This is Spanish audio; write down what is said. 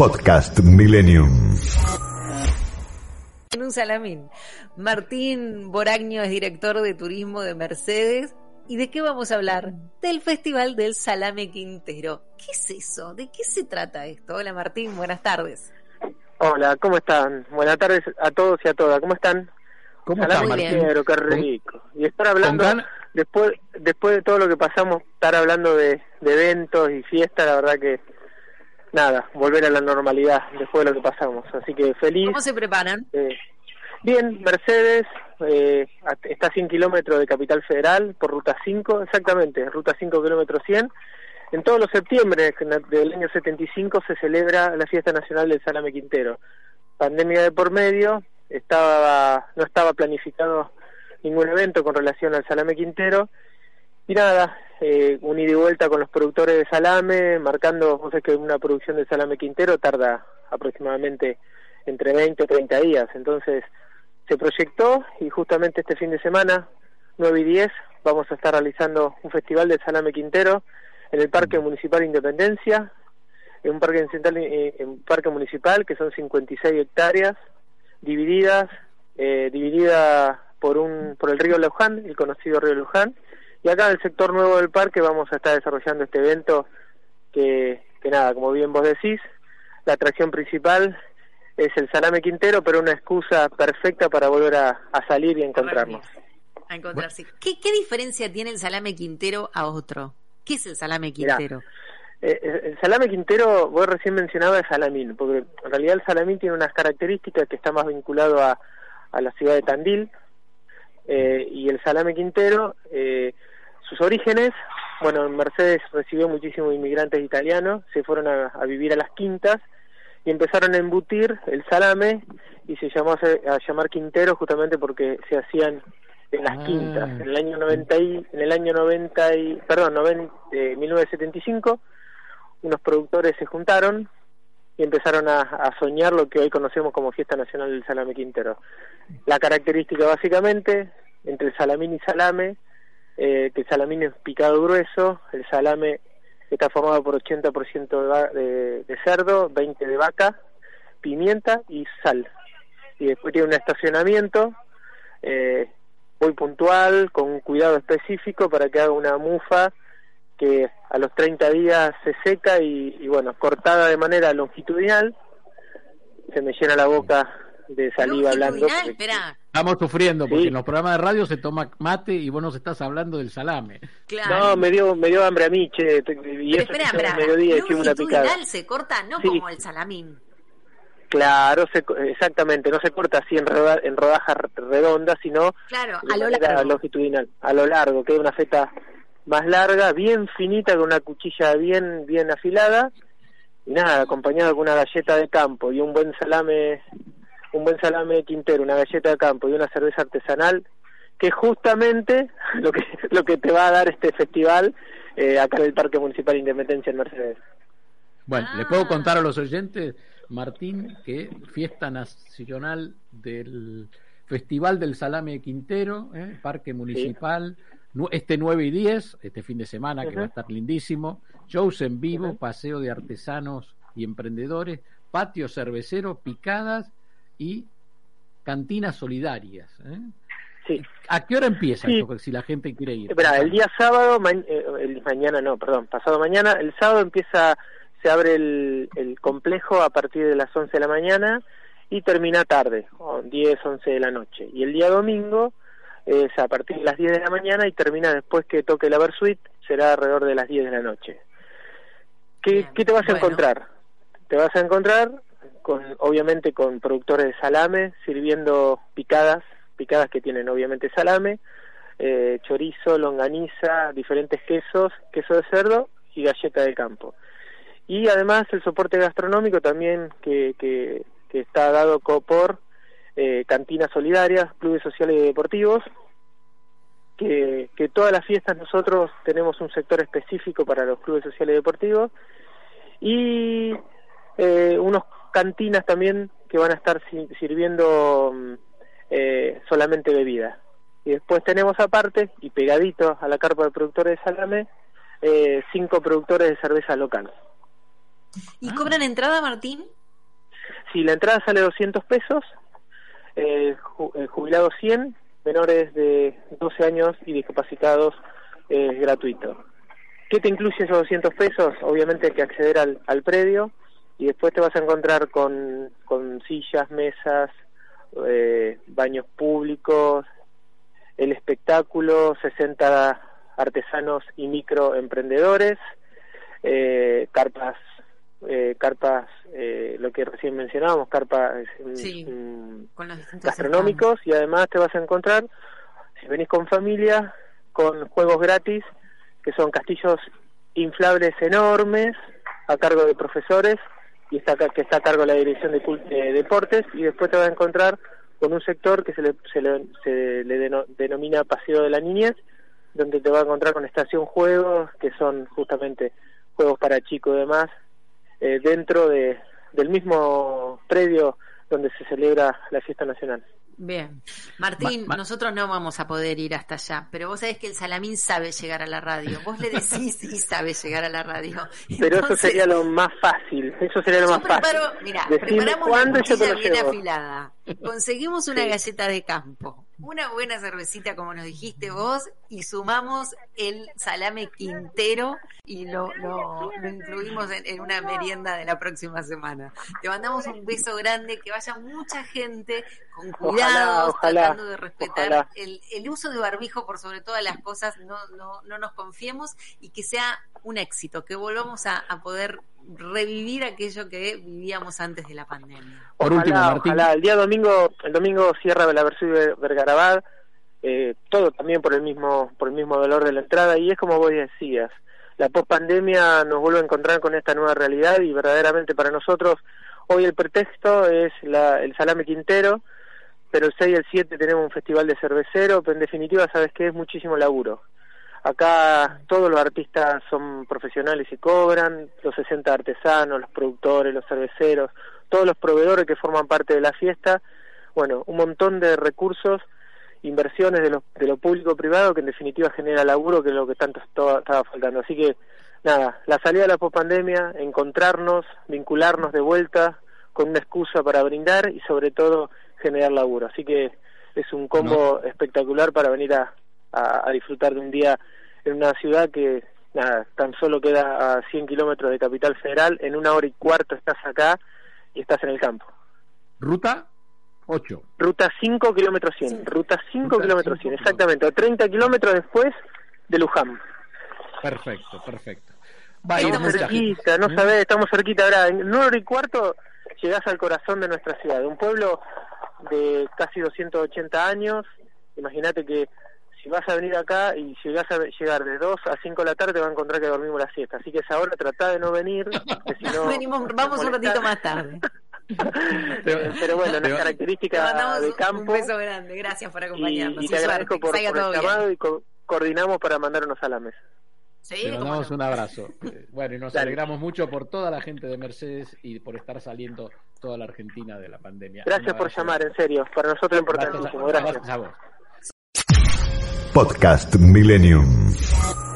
Podcast Millennium. En un salamín. Martín Boragno es director de turismo de Mercedes. ¿Y de qué vamos a hablar? Del Festival del Salame Quintero. ¿Qué es eso? ¿De qué se trata esto? Hola Martín, buenas tardes. Hola, ¿cómo están? Buenas tardes a todos y a todas. ¿Cómo están? ¿Cómo Salame está, Martín? Quintero, qué rico. Y estar hablando, después después de todo lo que pasamos, estar hablando de, de eventos y fiestas, la verdad que nada, volver a la normalidad después de lo que pasamos. Así que feliz. ¿Cómo se preparan? Eh, bien, Mercedes eh, está a 100 kilómetros de Capital Federal por ruta 5, exactamente, ruta 5 kilómetros 100. En todos los septiembre del año 75 se celebra la fiesta nacional del Salame Quintero. Pandemia de por medio, estaba no estaba planificado ningún evento con relación al Salame Quintero. Y nada, eh, un ida y vuelta con los productores de salame, marcando, vos sabés que una producción de salame quintero tarda aproximadamente entre 20 o 30 días. Entonces se proyectó y justamente este fin de semana, 9 y 10, vamos a estar realizando un festival de salame quintero en el Parque Municipal Independencia, en un parque, central, eh, en un parque municipal que son 56 hectáreas divididas, eh, dividida por un por el río Luján, el conocido río Luján, y acá en el sector nuevo del parque vamos a estar desarrollando este evento que, que nada, como bien vos decís, la atracción principal es el salame quintero, pero una excusa perfecta para volver a, a salir y a encontrarnos. A encontrarse. ¿Qué, ¿Qué diferencia tiene el salame Quintero a otro? ¿Qué es el salame Quintero? Eh, eh, el salame quintero, vos recién mencionabas el salamín, porque en realidad el salamín tiene unas características que está más vinculado a, a la ciudad de Tandil, eh, y el salame quintero, eh, sus orígenes, bueno, en Mercedes recibió muchísimos inmigrantes italianos, se fueron a, a vivir a las quintas y empezaron a embutir el salame y se llamó a, a llamar quintero justamente porque se hacían en las Ah. quintas. En el año 90 y, en el año 90 y, perdón, noven- eh, 1975 unos productores se juntaron y empezaron a, a soñar lo que hoy conocemos como Fiesta Nacional del Salame Quintero. La característica básicamente entre el salamín y salame, eh, que el salamín es picado grueso, el salame está formado por 80% de, de, cerdo, 20 de vaca, pimienta y sal. Y después tiene un estacionamiento eh, muy puntual, con un cuidado específico para que haga una mufa que a los 30 días se seca y bueno, cortada de manera longitudinal, se me llena la boca de saliva hablando. Porque- espera. Estamos sufriendo porque Sí. en los programas de radio se toma mate y vos nos estás hablando del salame. Claro. No, me dio, me dio hambre a mí, che, y Pero eso espera, espera. mediodía una picada. Longitudinal se corta, no Sí. como el salamín. Claro, se co- exactamente, no se corta así en, roda- en rodajas redondas, sino Claro, a lo largo. longitudinal, a lo largo, que es una feta más larga, bien finita, con una cuchilla bien bien afilada, y nada, acompañado con una galleta de campo y un buen salame, un buen salame quintero, una galleta de campo y una cerveza artesanal, que es justamente lo que lo que te va a dar este festival eh, acá en el Parque Municipal Independencia en Mercedes. Bueno, Ah. le puedo contar a los oyentes, Martín, que fiesta nacional del Festival del Salame Quintero, ¿eh? Parque Municipal, este 9 y 10, este fin de semana que va a estar lindísimo, shows en vivo, paseo de artesanos y emprendedores, patio cervecero, picadas y cantinas solidarias. ¿eh? Sí. ¿A qué hora empieza Sí. esto, si la gente quiere ir? Espera, el día sábado, ma- eh, el mañana no, perdón, pasado mañana, el sábado empieza, se abre el, el complejo a partir de las 11 de la mañana y termina tarde, o 10, 11 de la noche. Y el día domingo es a partir de las 10 de la mañana y termina después que toque la Versuit, será alrededor de las 10 de la noche. ¿Qué, Bien, ¿qué te vas a encontrar? Te vas a encontrar con, obviamente, con productores de salame sirviendo picadas, picadas que tienen obviamente salame, eh, chorizo, longaniza, diferentes quesos, queso de cerdo y galleta de campo. Y además el soporte gastronómico también que, que, está dado por eh, cantinas solidarias, clubes sociales y deportivos, que, que todas las fiestas nosotros tenemos un sector específico para los clubes sociales y deportivos y eh, unos cantinas también que van a estar si- sirviendo mm, eh, solamente bebida. Y después tenemos aparte, y pegadito a la carpa de productores de salame, eh, cinco productores de cerveza local. ¿Y cobran entrada, Martín? Sí, la entrada sale 200 pesos, eh, jubilados 100, menores de 12 años y discapacitados es gratuito. ¿Qué te incluye esos 200 pesos? Obviamente hay que acceder al, al predio y después te vas a encontrar con, con sillas, mesas, eh, baños públicos, el espectáculo, 60 artesanos y microemprendedores, eh, carpas, eh, carpas, eh, lo que recién mencionábamos, carpas mm, gastronómicos y además te vas a encontrar, si venís con familia, con juegos gratis que son castillos inflables enormes a cargo de profesores y está que está a cargo de la dirección de, deportes y después te vas a encontrar con un sector que se le, se le, se le denomina Paseo de la Niñez, donde te vas a encontrar con estación juegos, que son justamente juegos para chicos y demás, eh, dentro de, del mismo predio donde se celebra la fiesta nacional. Bien. Martín, nosotros no vamos a poder ir hasta allá, pero vos sabés que el Salamín sabe llegar a la radio. Vos le decís y sabe llegar a la radio. Pero eso sería lo más fácil. Eso sería lo más fácil. Mira, preparamos una cuchilla bien afilada. Conseguimos una galleta de campo una buena cervecita, como nos dijiste vos, y sumamos el salame quintero y lo, lo, incluimos en, una merienda de la próxima semana. Te mandamos un beso grande, que vaya mucha gente con cuidado, tratando de respetar el, el, uso de barbijo por sobre todas las cosas, no, no, no nos confiemos y que sea un éxito, que volvamos a, a poder revivir aquello que vivíamos antes de la pandemia. Por último, Martín. El día domingo, el domingo cierra la versión de Vergarabad, eh, todo también por el mismo por el mismo dolor de la entrada y es como vos decías, la pospandemia nos vuelve a encontrar con esta nueva realidad y verdaderamente para nosotros hoy el pretexto es la, el Salame Quintero, pero el 6 y el 7 tenemos un festival de cervecero, pero en definitiva sabes que es muchísimo laburo. Acá todos los artistas son profesionales y cobran, los 60 artesanos, los productores, los cerveceros, todos los proveedores que forman parte de la fiesta, bueno, un montón de recursos, inversiones de lo, de lo público-privado que en definitiva genera laburo, que es lo que tanto estaba faltando. Así que, nada, la salida de la pospandemia, encontrarnos, vincularnos de vuelta con una excusa para brindar y sobre todo generar laburo. Así que es un combo espectacular para venir a, a, disfrutar de un día en una ciudad que nada, tan solo queda a 100 kilómetros de Capital Federal, en una hora y cuarto estás acá y estás en el campo. ¿Ruta? 8. Ruta 5 kilómetros 100, ruta 5 kilómetros 100, exactamente, o 30 kilómetros después de Luján. Perfecto, perfecto. estamos cerquita, no sabés, estamos cerquita ahora, en una hora y cuarto llegás al corazón de nuestra ciudad, de un pueblo de casi 280 años, imagínate que si vas a venir acá y si vas a llegar de 2 a 5 de la tarde te vas a encontrar que dormimos la siesta. Así que esa hora trata de no venir. si no, Venimos, vamos un ratito más tarde. pero, bueno, una característica de campo. Un beso grande, gracias por acompañarnos. Y, te agradezco por, por el llamado y coordinamos para mandar unos a la mesa. Sí, te mandamos un abrazo. Eh, bueno, y nos alegramos mucho por toda la gente de Mercedes y por estar saliendo toda la Argentina de la pandemia. Gracias por llamar, en serio. Para nosotros es importantísimo. Gracias. gracias a vos. Podcast Millennium.